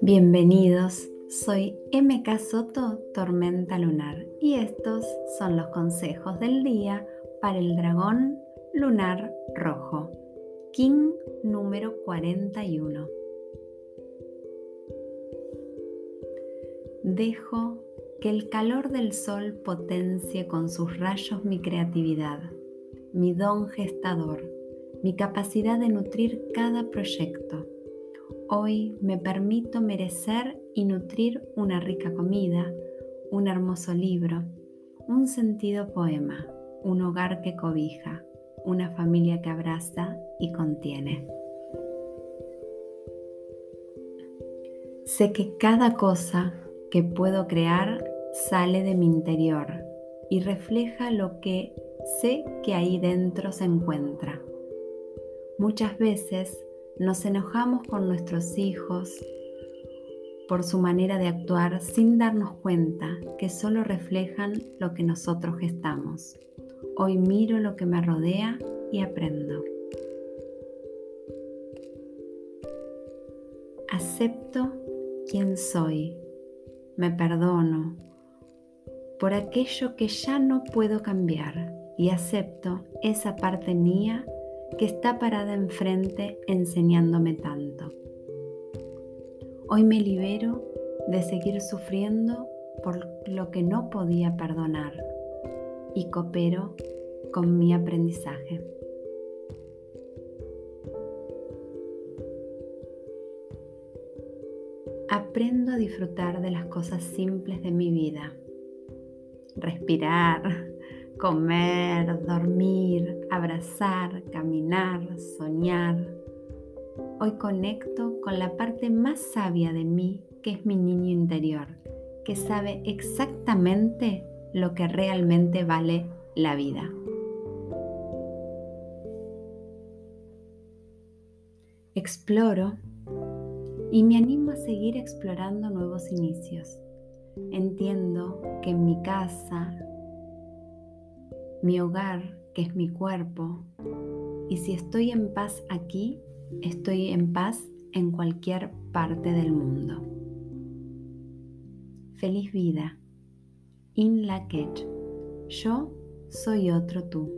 Bienvenidos, soy MK Soto Tormenta Lunar y estos son los consejos del día para el dragón lunar rojo, King número 41. Dejo que el calor del sol potencie con sus rayos mi creatividad, mi don gestador, mi capacidad de nutrir cada proyecto Hoy me permito merecer y nutrir una rica comida, un hermoso libro, un sentido poema, un hogar que cobija, una familia que abraza y contiene. Sé que cada cosa que puedo crear sale de mi interior y refleja lo que sé que ahí dentro se encuentra. Muchas veces nos enojamos con nuestros hijos por su manera de actuar sin darnos cuenta que solo reflejan lo que nosotros gestamos. Hoy miro lo que me rodea y aprendo. Acepto quién soy. Me perdono por aquello que ya no puedo cambiar y acepto esa parte mía que está parada enfrente enseñándome tanto. Hoy me libero de seguir sufriendo por lo que no podía perdonar y coopero con mi aprendizaje. Aprendo a disfrutar de las cosas simples de mi vida. Respirar, comer, dormir, abrazar, caminar, soñar. Hoy conecto con la parte más sabia de mí, que es mi niño interior, que sabe exactamente lo que realmente vale la vida. Exploro y me animo a seguir explorando nuevos inicios. Entiendo que en mi casa, mi hogar, que es mi cuerpo. Y si estoy en paz aquí, estoy en paz en cualquier parte del mundo. Feliz vida. In la Yo soy otro tú.